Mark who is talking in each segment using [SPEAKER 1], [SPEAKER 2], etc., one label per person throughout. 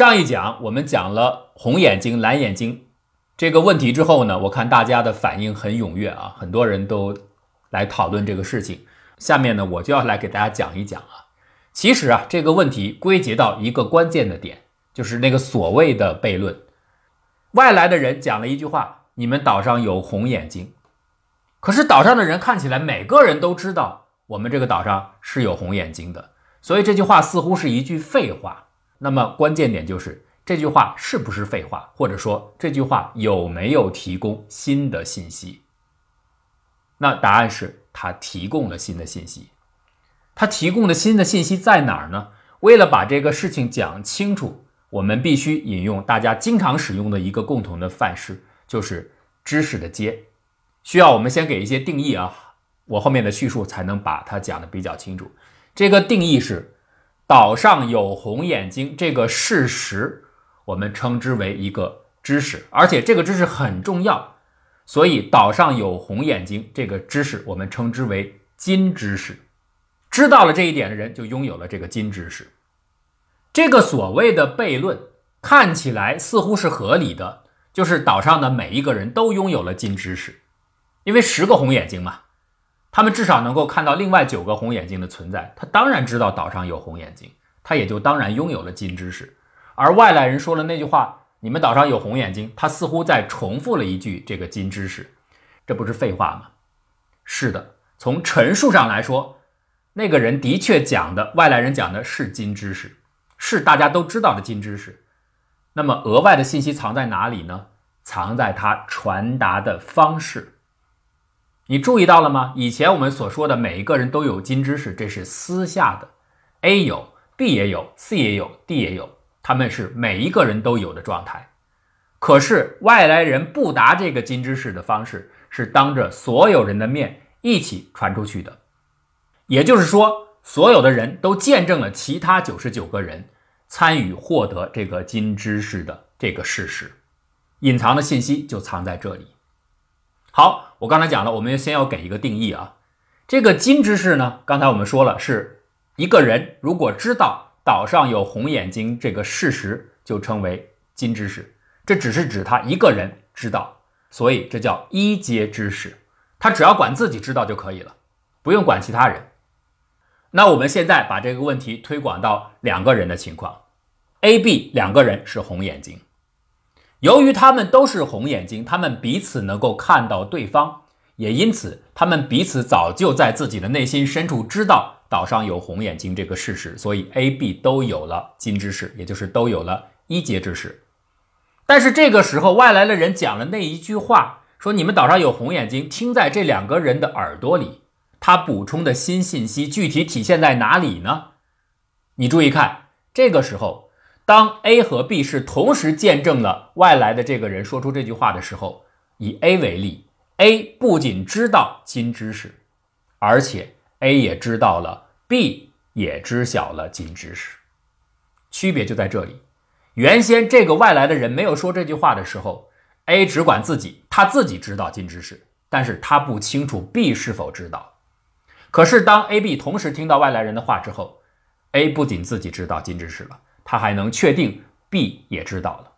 [SPEAKER 1] 上一讲我们讲了红眼睛、蓝眼睛这个问题之后呢，我看大家的反应很踊跃啊，很多人都来讨论这个事情。下面呢，我就要来给大家讲一讲啊。其实啊，这个问题归结到一个关键的点，就是那个所谓的悖论。外来的人讲了一句话：“你们岛上有红眼睛。”可是岛上的人看起来每个人都知道我们这个岛上是有红眼睛的，所以这句话似乎是一句废话。那么关键点就是这句话是不是废话，或者说这句话有没有提供新的信息？那答案是他提供了新的信息。他提供的新的信息在哪儿呢？为了把这个事情讲清楚，我们必须引用大家经常使用的一个共同的范式，就是知识的阶。需要我们先给一些定义啊，我后面的叙述才能把它讲的比较清楚。这个定义是：岛上有红眼睛这个事实，我们称之为一个知识，而且这个知识很重要，所以岛上有红眼睛这个知识，我们称之为金知识。知道了这一点的人，就拥有了这个金知识。这个所谓的悖论看起来似乎是合理的，就是岛上的每一个人都拥有了金知识。因为十个红眼睛嘛，他们至少能够看到另外九个红眼睛的存在。他当然知道岛上有红眼睛，他也就当然拥有了金知识。而外来人说了那句话：“你们岛上有红眼睛。”他似乎在重复了一句这个金知识，这不是废话吗？是的，从陈述上来说，那个人的确讲的外来人讲的是金知识，是大家都知道的金知识。那么额外的信息藏在哪里呢？藏在他传达的方式。你注意到了吗？以前我们所说的每一个人都有金知识，这是私下的，A 有，B 也有，C 也有，D 也有，他们是每一个人都有的状态。可是外来人不达这个金知识的方式，是当着所有人的面一起传出去的。也就是说，所有的人都见证了其他九十九个人参与获得这个金知识的这个事实，隐藏的信息就藏在这里。好，我刚才讲了，我们先要给一个定义啊。这个金知识呢，刚才我们说了，是一个人如果知道岛上有红眼睛这个事实，就称为金知识。这只是指他一个人知道，所以这叫一阶知识。他只要管自己知道就可以了，不用管其他人。那我们现在把这个问题推广到两个人的情况，A、B 两个人是红眼睛。由于他们都是红眼睛，他们彼此能够看到对方，也因此他们彼此早就在自己的内心深处知道岛上有红眼睛这个事实，所以 A、B 都有了金知识，也就是都有了一阶知识。但是这个时候，外来的人讲了那一句话，说你们岛上有红眼睛，听在这两个人的耳朵里，他补充的新信息具体体现在哪里呢？你注意看，这个时候。当 A 和 B 是同时见证了外来的这个人说出这句话的时候，以 A 为例，A 不仅知道金知识，而且 A 也知道了 B 也知晓了金知识。区别就在这里。原先这个外来的人没有说这句话的时候，A 只管自己，他自己知道金知识，但是他不清楚 B 是否知道。可是当 A、B 同时听到外来人的话之后，A 不仅自己知道金知识了。他还能确定 B 也知道了。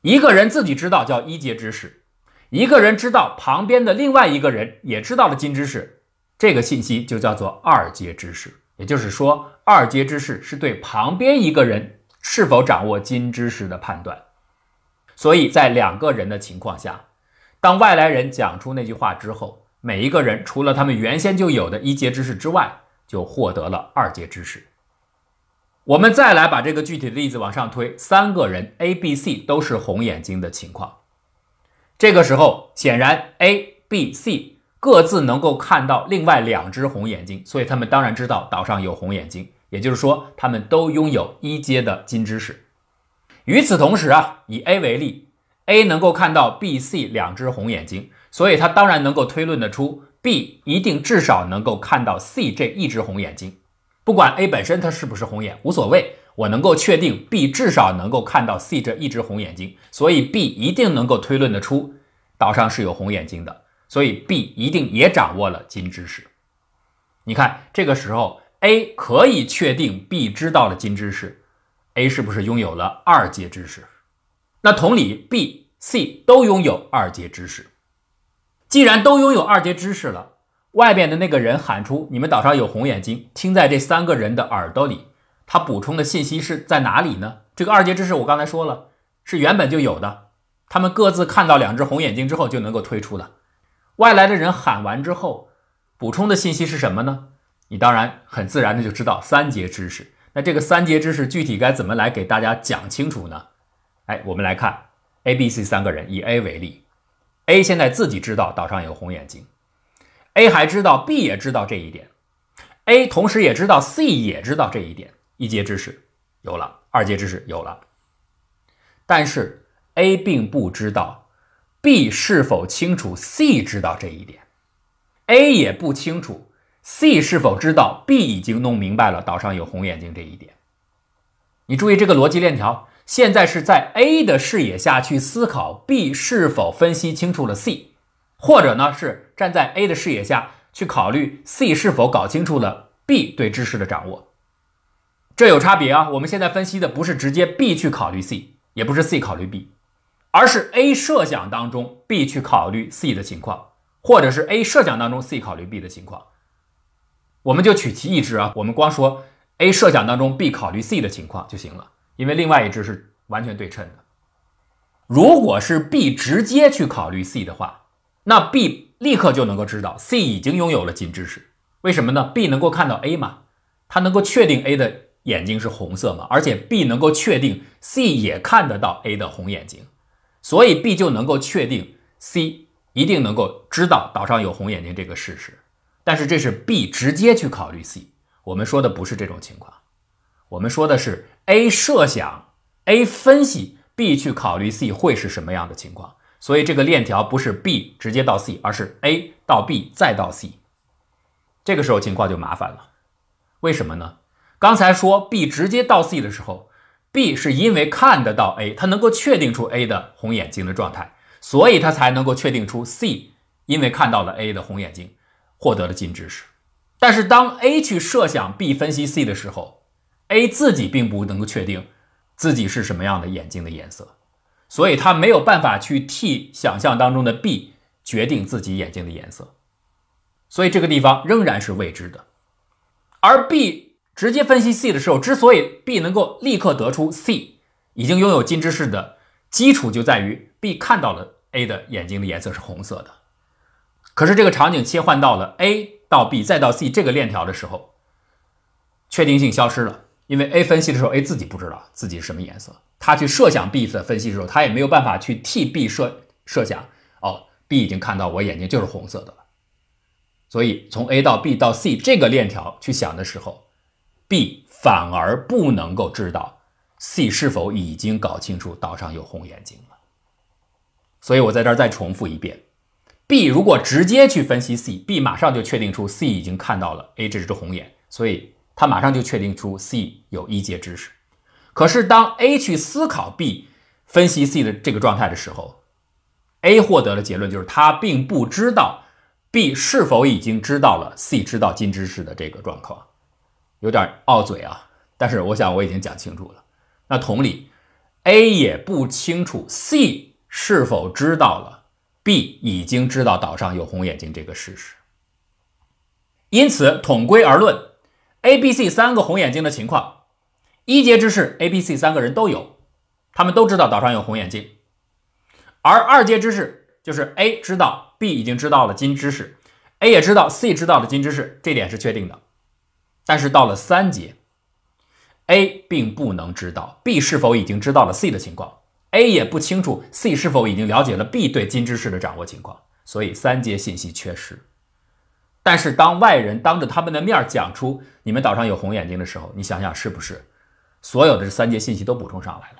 [SPEAKER 1] 一个人自己知道叫一阶知识，一个人知道旁边的另外一个人也知道了金知识，这个信息就叫做二阶知识。也就是说，二阶知识是对旁边一个人是否掌握金知识的判断。所以在两个人的情况下，当外来人讲出那句话之后，每一个人除了他们原先就有的一阶知识之外，就获得了二阶知识。我们再来把这个具体的例子往上推，三个人 A、B、C 都是红眼睛的情况。这个时候，显然 A、B、C 各自能够看到另外两只红眼睛，所以他们当然知道岛上有红眼睛。也就是说，他们都拥有一阶的金知识。与此同时啊，以 A 为例，A 能够看到 B、C 两只红眼睛，所以他当然能够推论得出 B 一定至少能够看到 C 这一只红眼睛。不管 A 本身它是不是红眼无所谓，我能够确定 B 至少能够看到 C 这一只红眼睛，所以 B 一定能够推论得出岛上是有红眼睛的，所以 B 一定也掌握了金知识。你看这个时候 A 可以确定 B 知道了金知识 A 是不是拥有了二阶知识？那同理，B、C 都拥有二阶知识。既然都拥有二阶知识了，外边的那个人喊出“你们岛上有红眼睛”，听在这三个人的耳朵里，他补充的信息是在哪里呢？这个二阶知识我刚才说了，是原本就有的。他们各自看到两只红眼睛之后就能够推出了。外来的人喊完之后，补充的信息是什么呢？你当然很自然的就知道三阶知识。那这个三阶知识具体该怎么来给大家讲清楚呢？哎，我们来看 A、B、C 三个人，以 A 为例，A 现在自己知道岛上有红眼睛，A 还知道 B 也知道这一点，A 同时也知道 C 也知道这一点，一阶知识有了，二阶知识有了，但是 A 并不知道 B 是否清楚 C 知道这一点，A 也不清楚。C 是否知道 B 已经弄明白了岛上有红眼睛这一点？你注意这个逻辑链条，现在是在 A 的视野下去思考 B 是否分析清楚了 C，或者呢是站在 A 的视野下去考虑 C 是否搞清楚了 B 对知识的掌握。这有差别啊！我们现在分析的不是直接 B 去考虑 C，也不是 C 考虑 B，而是 A 设想当中 B 去考虑 C 的情况，或者是 A 设想当中 C 考虑 B 的情况。我们就取其一支啊，我们光说 A 设想当中 B 考虑 C 的情况就行了，因为另外一支是完全对称的。如果是 B 直接去考虑 C 的话，那 B 立刻就能够知道 C 已经拥有了金知识。为什么呢？B 能够看到 A 嘛，他能够确定 A 的眼睛是红色嘛，而且 B 能够确定 C 也看得到 A 的红眼睛，所以 B 就能够确定 C 一定能够知道岛上有红眼睛这个事实。但是这是 B 直接去考虑 C，我们说的不是这种情况，我们说的是 A 设想，A 分析 B 去考虑 C 会是什么样的情况。所以这个链条不是 B 直接到 C，而是 A 到 B 再到 C。这个时候情况就麻烦了，为什么呢？刚才说 B 直接到 C 的时候，B 是因为看得到 A，它能够确定出 A 的红眼睛的状态，所以它才能够确定出 C 因为看到了 A 的红眼睛。获得了金知识，但是当 A 去设想 B 分析 C 的时候，A 自己并不能够确定自己是什么样的眼睛的颜色，所以他没有办法去替想象当中的 B 决定自己眼睛的颜色，所以这个地方仍然是未知的。而 B 直接分析 C 的时候，之所以 B 能够立刻得出 C 已经拥有金知识的基础，就在于 B 看到了 A 的眼睛的颜色是红色的。可是这个场景切换到了 A 到 B 再到 C 这个链条的时候，确定性消失了。因为 A 分析的时候，A 自己不知道自己是什么颜色，他去设想 B 的分析的时候，他也没有办法去替 B 设设想。哦，B 已经看到我眼睛就是红色的了。所以从 A 到 B 到 C 这个链条去想的时候，B 反而不能够知道 C 是否已经搞清楚岛上有红眼睛了。所以我在这儿再重复一遍。B 如果直接去分析 C，B 马上就确定出 C 已经看到了 A 这只红眼，所以他马上就确定出 C 有一阶知识。可是当 A 去思考 B 分析 C 的这个状态的时候，A 获得的结论就是他并不知道 B 是否已经知道了 C 知道金知识的这个状况，有点拗嘴啊。但是我想我已经讲清楚了。那同理，A 也不清楚 C 是否知道了。B 已经知道岛上有红眼睛这个事实，因此统归而论，A、B、C 三个红眼睛的情况，一阶知识 A、B、C 三个人都有，他们都知道岛上有红眼睛。而二阶知识就是 A 知道 B 已经知道了金知识，A 也知道 C 知道了金知识，这点是确定的。但是到了三阶，A 并不能知道 B 是否已经知道了 C 的情况。A 也不清楚 C 是否已经了解了 B 对金知识的掌握情况，所以三阶信息缺失。但是当外人当着他们的面讲出你们岛上有红眼睛的时候，你想想是不是所有的这三阶信息都补充上来了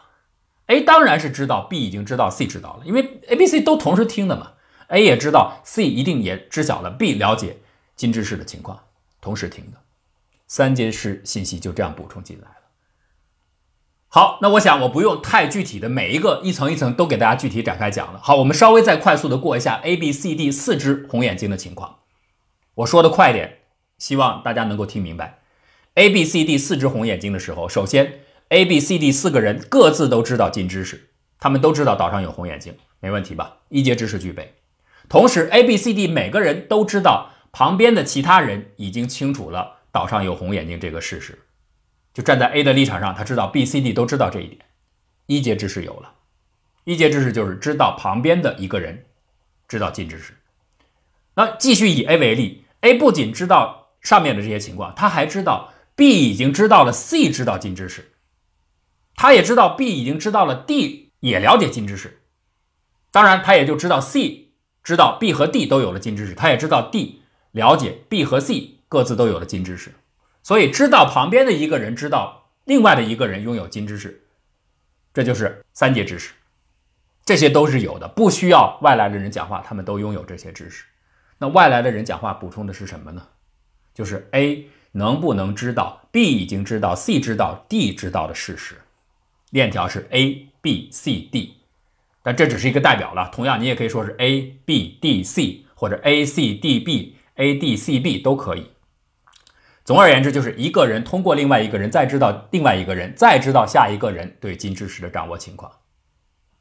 [SPEAKER 1] ？A 当然是知道 B 已经知道 C 知道了，因为 A、B、C 都同时听的嘛。A 也知道 C 一定也知晓了 B 了解金知识的情况，同时听的，三阶是信息就这样补充进来了。好，那我想我不用太具体的每一个一层一层都给大家具体展开讲了。好，我们稍微再快速的过一下 A、B、C、D 四只红眼睛的情况。我说的快点，希望大家能够听明白。A、B、C、D 四只红眼睛的时候，首先 A、B、C、D 四个人各自都知道金知识，他们都知道岛上有红眼睛，没问题吧？一阶知识具备。同时，A、B、C、D 每个人都知道旁边的其他人已经清楚了岛上有红眼睛这个事实，就站在 A 的立场上，他知道 B、C、D 都知道这一点，一阶知识有了。一阶知识就是知道旁边的一个人知道金知识。那继续以 A 为例，A 不仅知道上面的这些情况，他还知道 B 已经知道了 C 知道金知识。他也知道 B 已经知道了，D 也了解金知识，当然他也就知道 C 知道 B 和 D 都有了金知识，他也知道 D 了解 B 和 C 各自都有了金知识，所以知道旁边的一个人知道另外的一个人拥有金知识，这就是三阶知识，这些都是有的，不需要外来的人讲话，他们都拥有这些知识。那外来的人讲话补充的是什么呢？就是 A 能不能知道 B 已经知道 C 知道 D 知道的事实。链条是 A B C D，但这只是一个代表了。同样，你也可以说是 A B D C 或者 A C D B A D C B 都可以。总而言之，就是一个人通过另外一个人再知道另外一个人，再知道下一个人对金知识的掌握情况。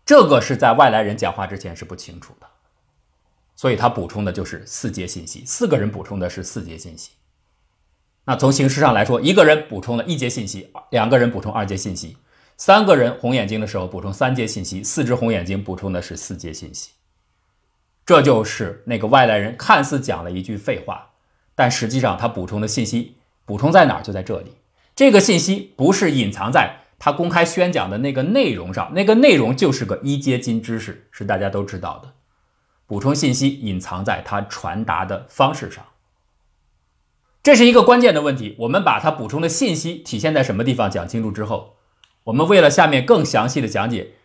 [SPEAKER 1] 这个是在外来人讲话之前是不清楚的，所以他补充的就是四阶信息。四个人补充的是四阶信息。那从形式上来说，一个人补充了一阶信息，两个人补充二阶信息。三个人红眼睛的时候补充三阶信息，四只红眼睛补充的是四阶信息。这就是那个外来人看似讲了一句废话，但实际上他补充的信息补充在哪儿？就在这里。这个信息不是隐藏在他公开宣讲的那个内容上，那个内容就是个一阶金知识，是大家都知道的。补充信息隐藏在他传达的方式上，这是一个关键的问题。我们把他补充的信息体现在什么地方讲清楚之后。我们为了下面更详细的讲解，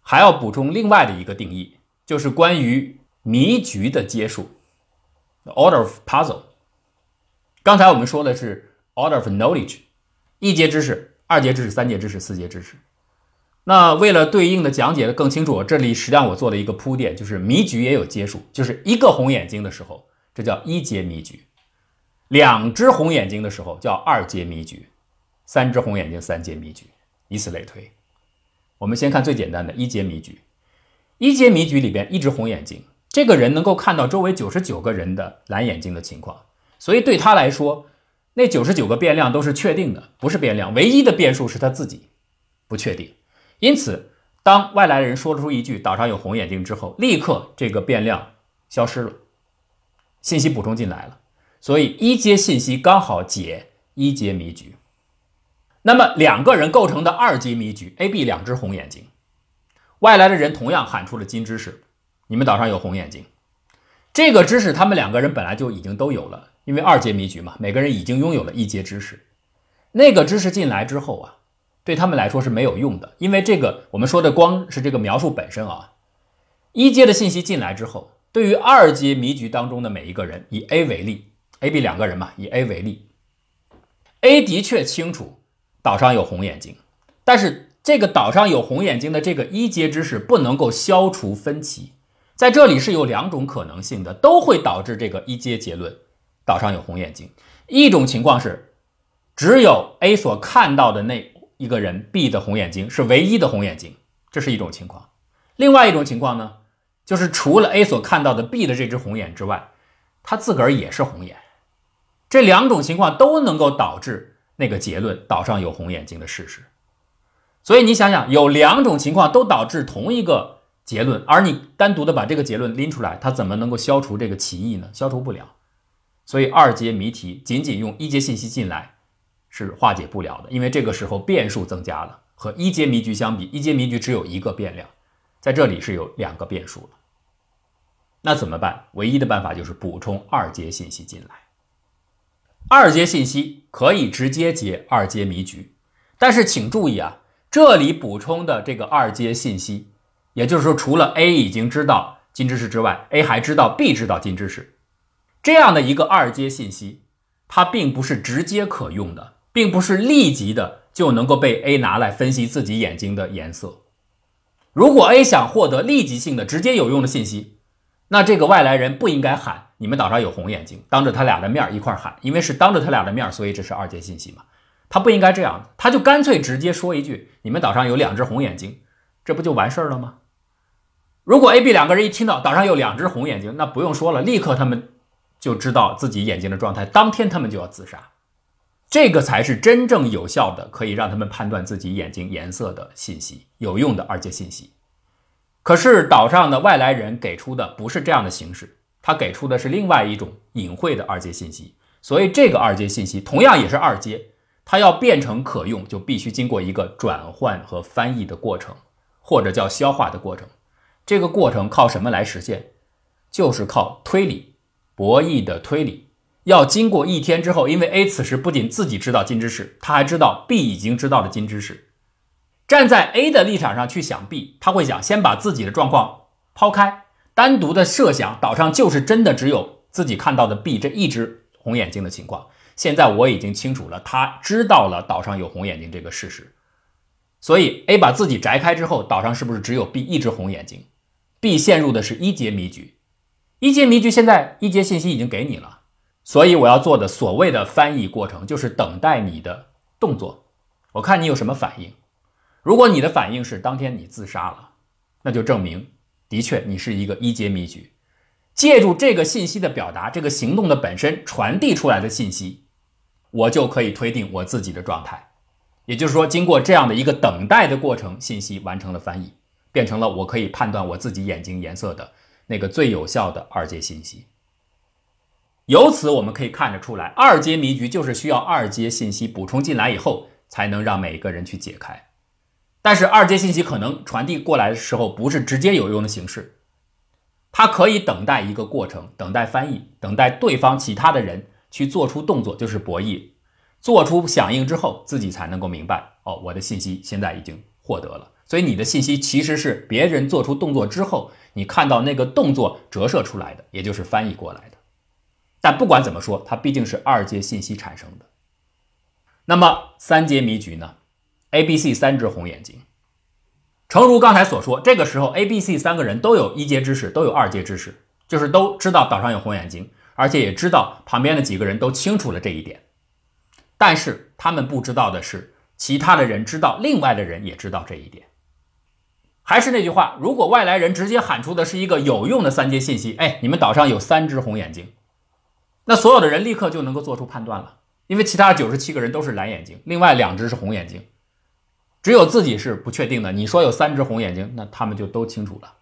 [SPEAKER 1] 还要补充另外的一个定义，就是关于谜局的阶数 （order of puzzle）。刚才我们说的是 order of knowledge，一阶知识、二阶知识、三阶知识、四阶知识。那为了对应的讲解的更清楚，这里实际上我做了一个铺垫，就是谜局也有阶数，就是一个红眼睛的时候，这叫一阶谜局；两只红眼睛的时候叫二阶谜局；三只红眼睛，三阶谜局。以此类推，我们先看最简单的一阶谜局。一阶谜局里边，一只红眼睛，这个人能够看到周围九十九个人的蓝眼睛的情况，所以对他来说，那九十九个变量都是确定的，不是变量。唯一的变数是他自己不确定。因此，当外来人说出一句“岛上有红眼睛”之后，立刻这个变量消失了，信息补充进来了。所以一阶信息刚好解一阶谜局。那么两个人构成的二阶谜局，A、B 两只红眼睛，外来的人同样喊出了金知识，你们岛上有红眼睛。这个知识他们两个人本来就已经都有了，因为二阶谜局嘛，每个人已经拥有了一阶知识。那个知识进来之后啊，对他们来说是没有用的，因为这个我们说的光是这个描述本身啊。一阶的信息进来之后，对于二阶迷局当中的每一个人，以 A 为例，A、B 两个人嘛，以 A 为例，A 的确清楚。岛上有红眼睛，但是这个岛上有红眼睛的这个一阶知识不能够消除分歧，在这里是有两种可能性的，都会导致这个一阶结论岛上有红眼睛。一种情况是，只有 A 所看到的那一个人 B 的红眼睛是唯一的红眼睛，这是一种情况。另外一种情况呢，就是除了 A 所看到的 B 的这只红眼之外，他自个儿也是红眼。这两种情况都能够导致。那个结论，岛上有红眼睛的事实，所以你想想，有两种情况都导致同一个结论，而你单独的把这个结论拎出来，它怎么能够消除这个歧义呢？消除不了。所以二阶谜题仅仅用一阶信息进来是化解不了的，因为这个时候变数增加了。和一阶谜局相比，一阶谜局只有一个变量，在这里是有两个变数了。那怎么办？唯一的办法就是补充二阶信息进来。二阶信息可以直接解二阶谜局，但是请注意啊，这里补充的这个二阶信息，也就是说，除了 A 已经知道金知识之外，A 还知道 B 知道金知识，这样的一个二阶信息，它并不是直接可用的，并不是立即的就能够被 A 拿来分析自己眼睛的颜色。如果 A 想获得立即性的、直接有用的信息，那这个外来人不应该喊。你们岛上有红眼睛，当着他俩的面一块喊，因为是当着他俩的面，所以这是二阶信息嘛。他不应该这样，他就干脆直接说一句：“你们岛上有两只红眼睛。”这不就完事儿了吗？如果 A、B 两个人一听到岛上有两只红眼睛，那不用说了，立刻他们就知道自己眼睛的状态，当天他们就要自杀。这个才是真正有效的，可以让他们判断自己眼睛颜色的信息，有用的二阶信息。可是岛上的外来人给出的不是这样的形式，他给出的是另外一种隐晦的二阶信息。所以这个二阶信息同样也是二阶，它要变成可用，就必须经过一个转换和翻译的过程，或者叫消化的过程。这个过程靠什么来实现？就是靠推理，博弈的推理。要经过一天之后，因为 A 此时不仅自己知道金知识，他还知道 B 已经知道了金知识。站在 A 的立场上去想 B，他会想先把自己的状况抛开，单独的设想岛上就是真的只有自己看到的 B 这一只红眼睛的情况。现在我已经清楚了，他知道了岛上有红眼睛这个事实。所以 A 把自己摘开之后，岛上是不是只有 B 一只红眼睛？B 陷入的是一阶迷局，一阶迷局现在一阶信息已经给你了。所以我要做的所谓的翻译过程，就是等待你的动作，我看你有什么反应。如果你的反应是当天你自杀了，那就证明的确你是一个一阶迷局。借助这个信息的表达，这个行动的本身传递出来的信息，我就可以推定我自己的状态。也就是说，经过这样的一个等待的过程，信息完成了翻译，变成了我可以判断我自己眼睛颜色的那个最有效的二阶信息。由此我们可以看得出来，二阶迷局就是需要二阶信息补充进来以后，才能让每个人去解开。但是二阶信息可能传递过来的时候，不是直接有用的形式，它可以等待一个过程，等待翻译，等待对方其他的人去做出动作，就是博弈，做出响应之后，自己才能够明白，哦，我的信息现在已经获得了。所以你的信息其实是别人做出动作之后，你看到那个动作折射出来的，也就是翻译过来的。但不管怎么说，它毕竟是二阶信息产生的。那么三阶迷局呢？A、B、C 三只红眼睛。诚如刚才所说，这个时候 A、B、C 三个人都有一阶知识，都有二阶知识，就是都知道岛上有红眼睛，而且也知道旁边的几个人都清楚了这一点。但是他们不知道的是，其他的人知道，另外的人也知道这一点。还是那句话，如果外来人直接喊出的是一个有用的三阶信息，哎，你们岛上有三只红眼睛。那所有的人立刻就能够做出判断了，因为其他九十七个人都是蓝眼睛，另外两只是红眼睛，只有自己是不确定的。你说有三只红眼睛，那他们就都清楚了，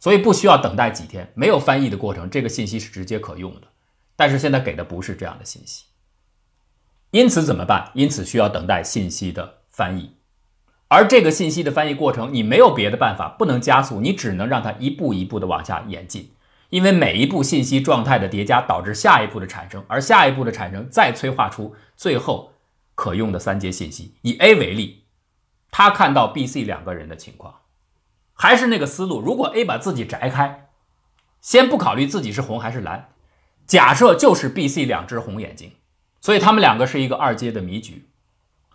[SPEAKER 1] 所以不需要等待几天，没有翻译的过程，这个信息是直接可用的。但是现在给的不是这样的信息，因此怎么办？因此需要等待信息的翻译，而这个信息的翻译过程，你没有别的办法，不能加速，你只能让它一步一步的往下演进。因为每一步信息状态的叠加导致下一步的产生，而下一步的产生再催化出最后可用的三阶信息。以 A 为例，他看到 B、C 两个人的情况，还是那个思路。如果 A 把自己摘开，先不考虑自己是红还是蓝，假设就是 B、C 两只红眼睛，所以他们两个是一个二阶的迷局。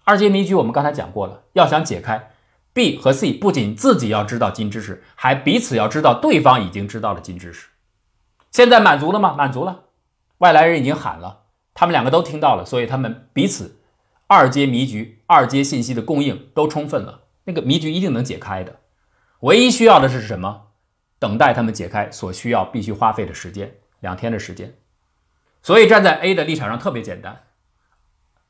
[SPEAKER 1] 二阶迷局我们刚才讲过了，要想解开，B 和 C 不仅自己要知道金知识，还彼此要知道对方已经知道了金知识。现在满足了吗？满足了，外来人已经喊了，他们两个都听到了，所以他们彼此二阶迷局、二阶信息的供应都充分了，那个迷局一定能解开的。唯一需要的是什么？等待他们解开所需要必须花费的时间，两天的时间。所以站在 A 的立场上特别简单，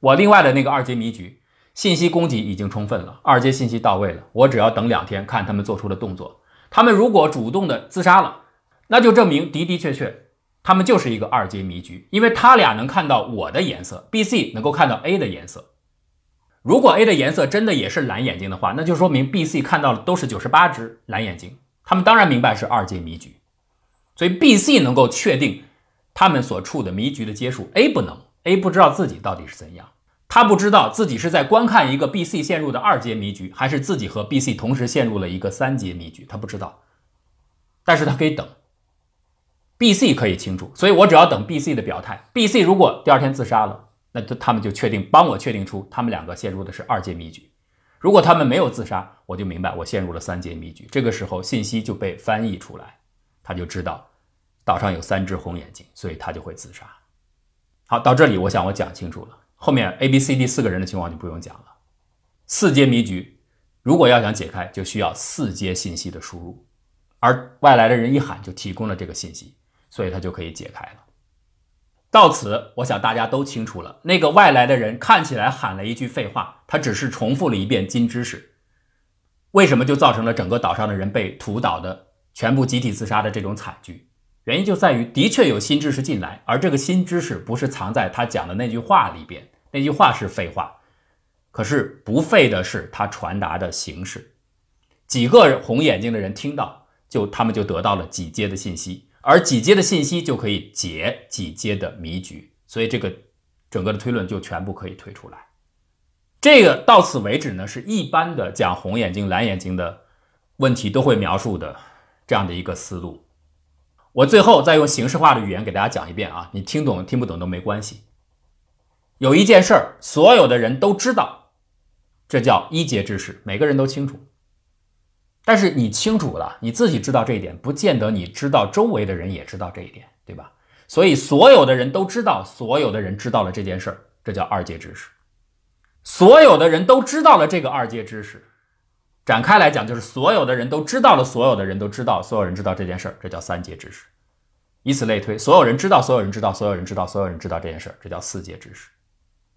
[SPEAKER 1] 我另外的那个二阶迷局信息供给已经充分了，二阶信息到位了，我只要等两天看他们做出的动作。他们如果主动的自杀了。那就证明的的确确，他们就是一个二阶迷局，因为他俩能看到我的颜色，B、C 能够看到 A 的颜色。如果 A 的颜色真的也是蓝眼睛的话，那就说明 B、C 看到的都是九十八只蓝眼睛，他们当然明白是二阶迷局。所以 B、C 能够确定他们所处的迷局的阶数，A 不能，A 不知道自己到底是怎样，他不知道自己是在观看一个 B、C 陷入的二阶迷局，还是自己和 B、C 同时陷入了一个三阶迷局，他不知道，但是他可以等。B、C 可以清楚，所以我只要等 B、C 的表态。B、C 如果第二天自杀了，那他他们就确定帮我确定出他们两个陷入的是二阶迷局。如果他们没有自杀，我就明白我陷入了三阶迷局。这个时候信息就被翻译出来，他就知道岛上有三只红眼睛，所以他就会自杀。好，到这里我想我讲清楚了。后面 A、B、C、D 四个人的情况就不用讲了。四阶迷局，如果要想解开，就需要四阶信息的输入，而外来的人一喊就提供了这个信息，所以他就可以解开了。到此，我想大家都清楚了。那个外来的人看起来喊了一句废话，他只是重复了一遍金知识。为什么就造成了整个岛上的人被屠岛的全部集体自杀的这种惨剧？原因就在于，的确有新知识进来，而这个新知识不是藏在他讲的那句话里边，那句话是废话。可是不废的是他传达的形式。几个红眼睛的人听到，就他们就得到了几阶的信息，而几阶的信息就可以解几阶的迷局，所以这个整个的推论就全部可以推出来。这个到此为止呢，是一般的讲红眼睛、蓝眼睛的问题都会描述的这样的一个思路。我最后再用形式化的语言给大家讲一遍啊，你听懂听不懂都没关系。有一件事儿，所有的人都知道，这叫一阶知识，每个人都清楚。但是你清楚了，你自己知道这一点，不见得你知道周围的人也知道这一点，对吧？所以所有的人都知道，所有的人知道了这件事儿，这叫二阶知识。所有的人都知道了这个二阶知识，展开来讲，就是所有的人都知道了，所有的人都知道，所有人知道这件事儿，这叫三阶知识。以此类推，所有人知道，所有人知道，所有人知道，所有人知道这件事儿，这叫四阶知识。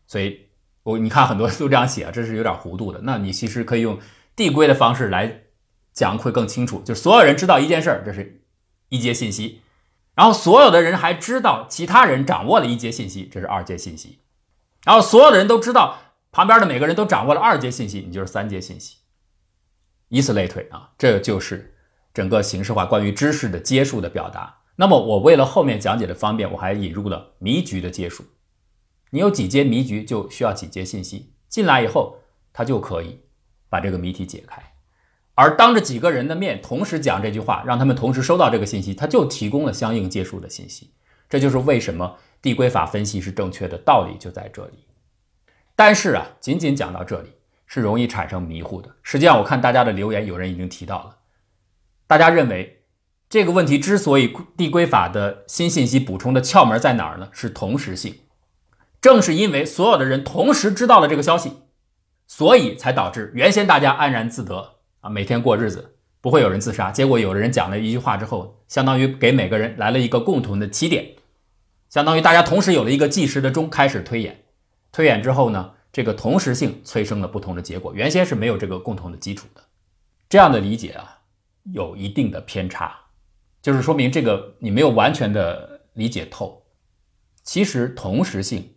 [SPEAKER 1] 所以，我你看很多都这样写啊，这是有点糊涂的。那你其实可以用递归的方式来讲，会更清楚。就是所有人知道一件事儿，这是一阶信息；然后所有的人还知道其他人掌握了一阶信息，这是二阶信息；然后所有的人都知道。旁边的每个人都掌握了二阶信息，你就是三阶信息，以此类推啊，这就是整个形式化关于知识的阶数的表达。那么我为了后面讲解的方便，我还引入了迷局的阶数。你有几阶迷局，就需要几阶信息进来以后，他就可以把这个谜题解开。而当着几个人的面同时讲这句话，让他们同时收到这个信息，他就提供了相应阶数的信息。这就是为什么递归法分析是正确的道理就在这里。但是啊，仅仅讲到这里是容易产生迷糊的。实际上，我看大家的留言，有人已经提到了，大家认为这个问题之所以递归法的新信息补充的窍门在哪儿呢？是同时性。正是因为所有的人同时知道了这个消息，所以才导致原先大家安然自得每天过日子，不会有人自杀。结果有的人讲了一句话之后，相当于给每个人来了一个共同的起点，相当于大家同时有了一个计时的钟，开始推演。推演之后呢，这个同时性催生了不同的结果。原先是没有这个共同的基础的，这样的理解啊，有一定的偏差，就是说明这个你没有完全的理解透。其实同时性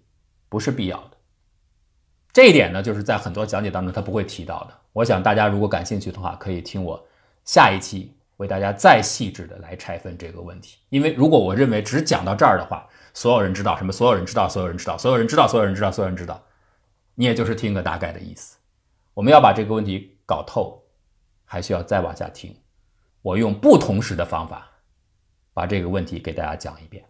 [SPEAKER 1] 不是必要的，这一点呢，就是在很多讲解当中他不会提到的。我想大家如果感兴趣的话，可以听我下一期为大家再细致的来拆分这个问题。因为如果我认为只讲到这儿的话，所有人知道什么？所有人知道，所有人知道，所有人知道，所有人知道，所有人知道。你也就是听个大概的意思。我们要把这个问题搞透，还需要再往下听。我用不同时的方法，把这个问题给大家讲一遍。